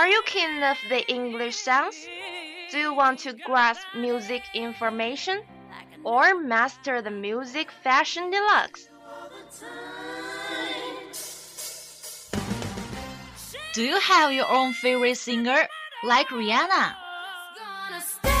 Are you keen of the English sounds? Do you want to grasp music information? Or master the music fashion deluxe? Do you have your own favorite singer, like Rihanna? Gonna stand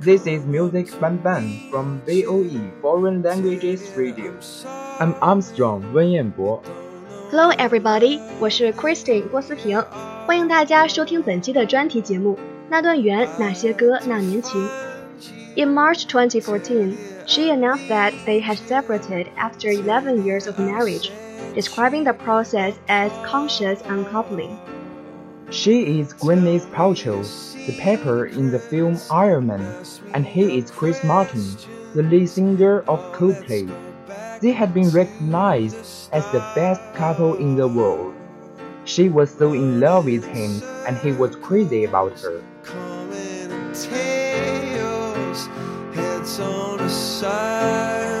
this is Music Ban Ban from VOE Foreign Languages Radio. I'm Armstrong 温彦博。 Hello everybody，我是 Christine 郭思婷，欢迎大家收听本期的专题节目《那段缘，那些歌，那年情》。In March 2014, she announced that they had separated after 11 years of marriage, describing the process as conscious uncoupling. She is Gwyneth Paltrow, the pepper in the film Iron Man, and he is Chris Martin, the lead singer of Coldplay. They had been recognized as the best couple in the world. She was so in love with him, and he was crazy about her. Heads on the sides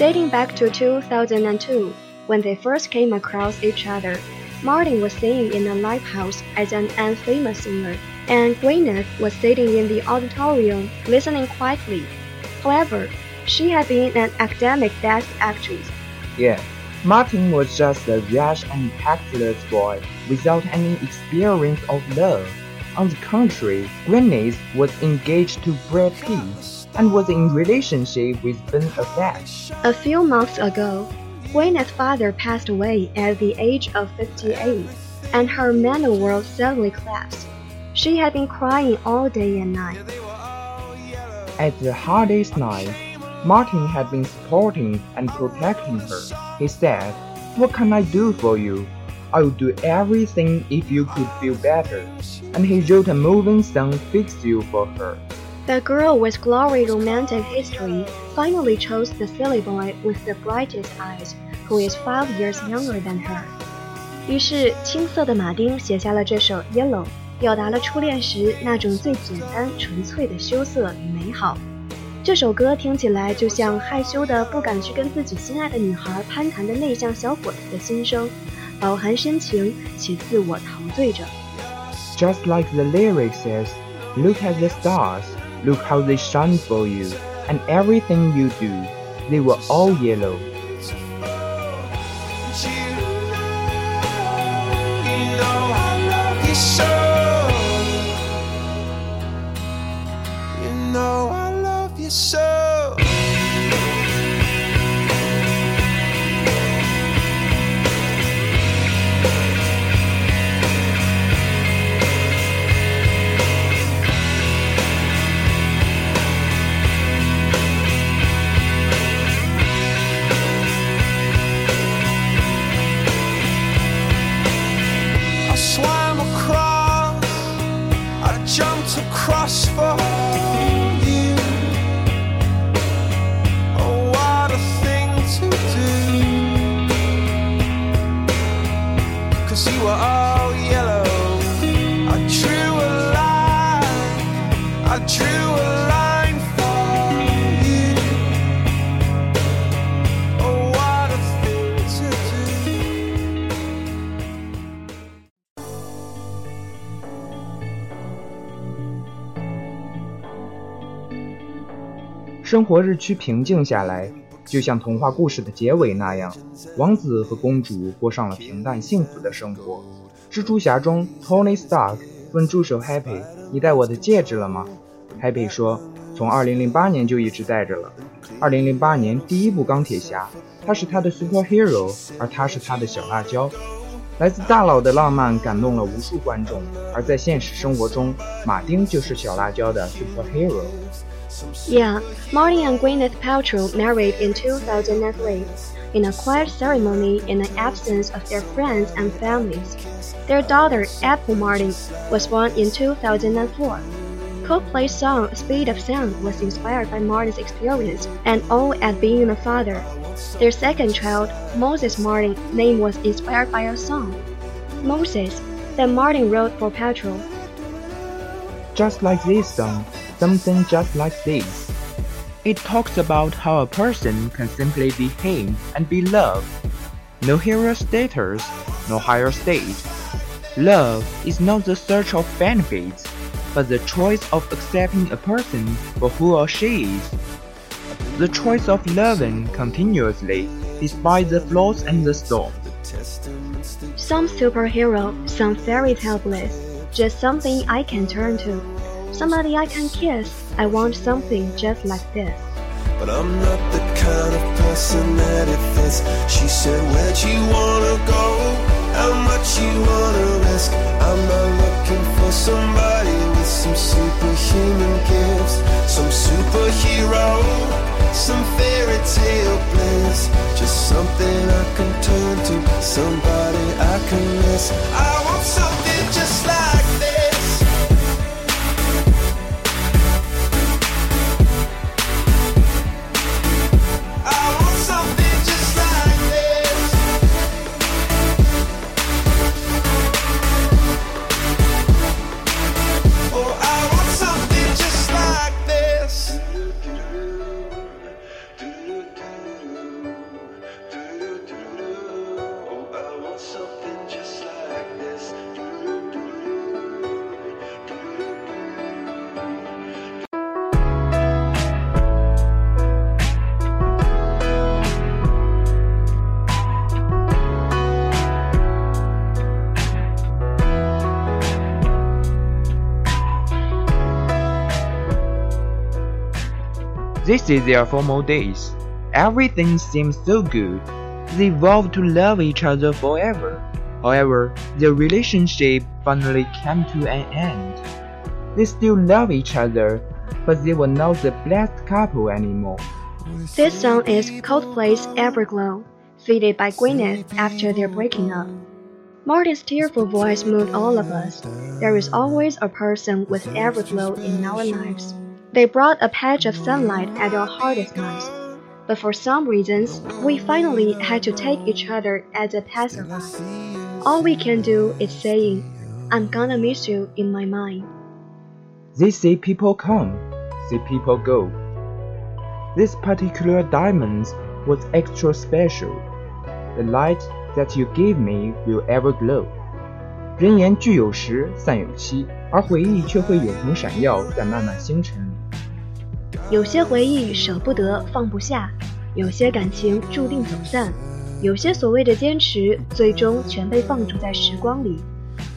Dating back to 2002, when they first came across each other, Martin was singing in a live house as an unfamous singer, and Gwyneth was sitting in the auditorium listening quietly. However, she had been an academic desk actress. Yeah, Martin was just a rash and tactless boy without any experience of love. On the contrary, Gwyneth was engaged to Brad Pitt and was in relationship with Ben Affleck. A few months ago, Gwyneth's father passed away at the age of 58, and her mental world suddenly collapsed. She had been crying all day and night. At the hardest night, Martin had been supporting and protecting her. He said, What can I do for you? I would do everything if you could feel better. And he wrote a moving song, Fix You, for her. The girl with glory romantic history finally chose the silly boy with the brightest eyes, who is five years younger than her. 于是，青涩的马丁写下了这首《Yellow》，表达了初恋时那种最简单纯粹的羞涩与美好。这首歌听起来就像害羞的不敢去跟自己心爱的女孩攀谈的内向小伙子的心声，饱含深情且自我陶醉着。 Just like the lyric says, look at the stars, look how they shine for you, and everything you do, they were all yellow. You know you. 生活日趋平静下来，就像童话故事的结尾那样，王子和公主过上了平淡幸福的生活。蜘蛛侠中，Tony Stark 问助手 Happy：“ 你戴我的戒指了吗？”Happy 说：“从2008年就一直戴着了。2008年第一部钢铁侠，他是他的 superhero，而他是他的小辣椒。”来自大佬的浪漫感动了无数观众，而在现实生活中，马丁就是小辣椒的 superhero。 Yeah, Martin and Gwyneth Paltrow married in 2003 in a quiet ceremony in the absence of their friends and families. Their daughter, Apple Martin, was born in 2004. Coldplay's song Speed of Sound was inspired by Martin's experience and awe at being a father. Their second child, Moses Martin's name was inspired by a song, Moses, that Martin wrote for Paltrow. just like this song, something just like this. It talks about how a person can simply be him and be loved. No hero status, no higher state. Love is not the search of benefits, but the choice of accepting a person for who or she is. The choice of loving continuously, despite the flaws and the storm. Some superhero, some fairy tale bliss, just something I can turn to. Somebody I can kiss. I want something just like this. But I'm not the kind of person that it fits. She said, Where'd you wanna go? How much you wanna risk? I'm not looking for somebody with some superhuman gifts, some superhero, some fairy tale bliss. Just something I can turn to, somebody I can miss. I want something just like this. This is their formal days. Everything seems so good. They vowed to love each other forever. However, their relationship finally came to an end. They still love each other, but they were not the blessed couple anymore. This song is Coldplay's Everglow, fitted by Gwyneth after their breaking up. Marty's tearful voice moved all of us. There is always a person with everglow in our lives. They brought a patch of sunlight at our hardest times. But for some reasons, we finally had to take each other as a passerby. All we can do is saying, I'm gonna miss you in my mind. They see people come, see people go. This particular diamond was extra special. The light that you gave me will ever glow. 人言聚有时，散有期，而回忆却会永恒闪耀在漫漫星辰里。 有些回忆舍不得，放不下；有些感情注定走散；有些所谓的坚持，最终全被放逐在时光里。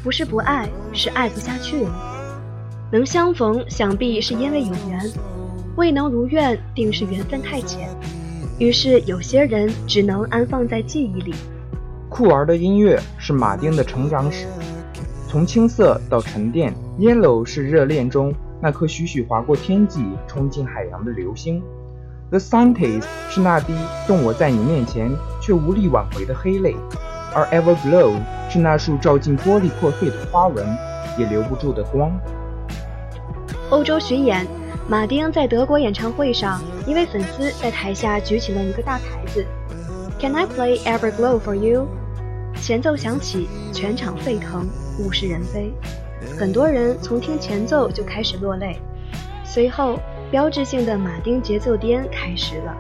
不是不爱，是爱不下去了。能相逢，想必是因为有缘；未能如愿，定是缘分太浅。于是，有些人只能安放在记忆里。酷儿的音乐是马丁的成长史，从青涩到沉淀。Yellow 是热恋中那颗徐徐划过天际、冲进海洋的流星。The Scientist 是那滴动我在你面前却无力挽回的黑泪，而 Everglow 是那束照进玻璃破碎的花纹也留不住的光。欧洲巡演，马丁在德国演唱会上，一位粉丝在台下举起了一个大牌子，Can I play Everglow for you？前奏响起，全场沸腾，物是人非。很多人从听前奏就开始落泪。随后，标志性的马丁节奏颠开始了。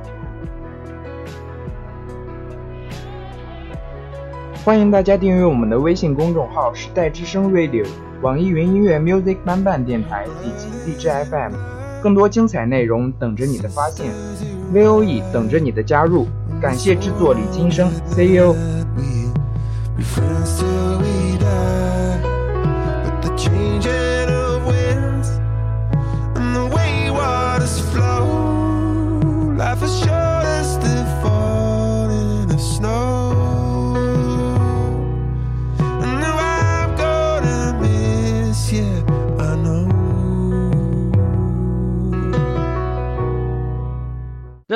欢迎大家订阅我们的微信公众号“时代之声 Radio”、网易云音乐 Music 慢伴电台以及荔枝 FM，更多精彩内容等着你的发现，VOE 等着你的加入。感谢制作李金生，See you。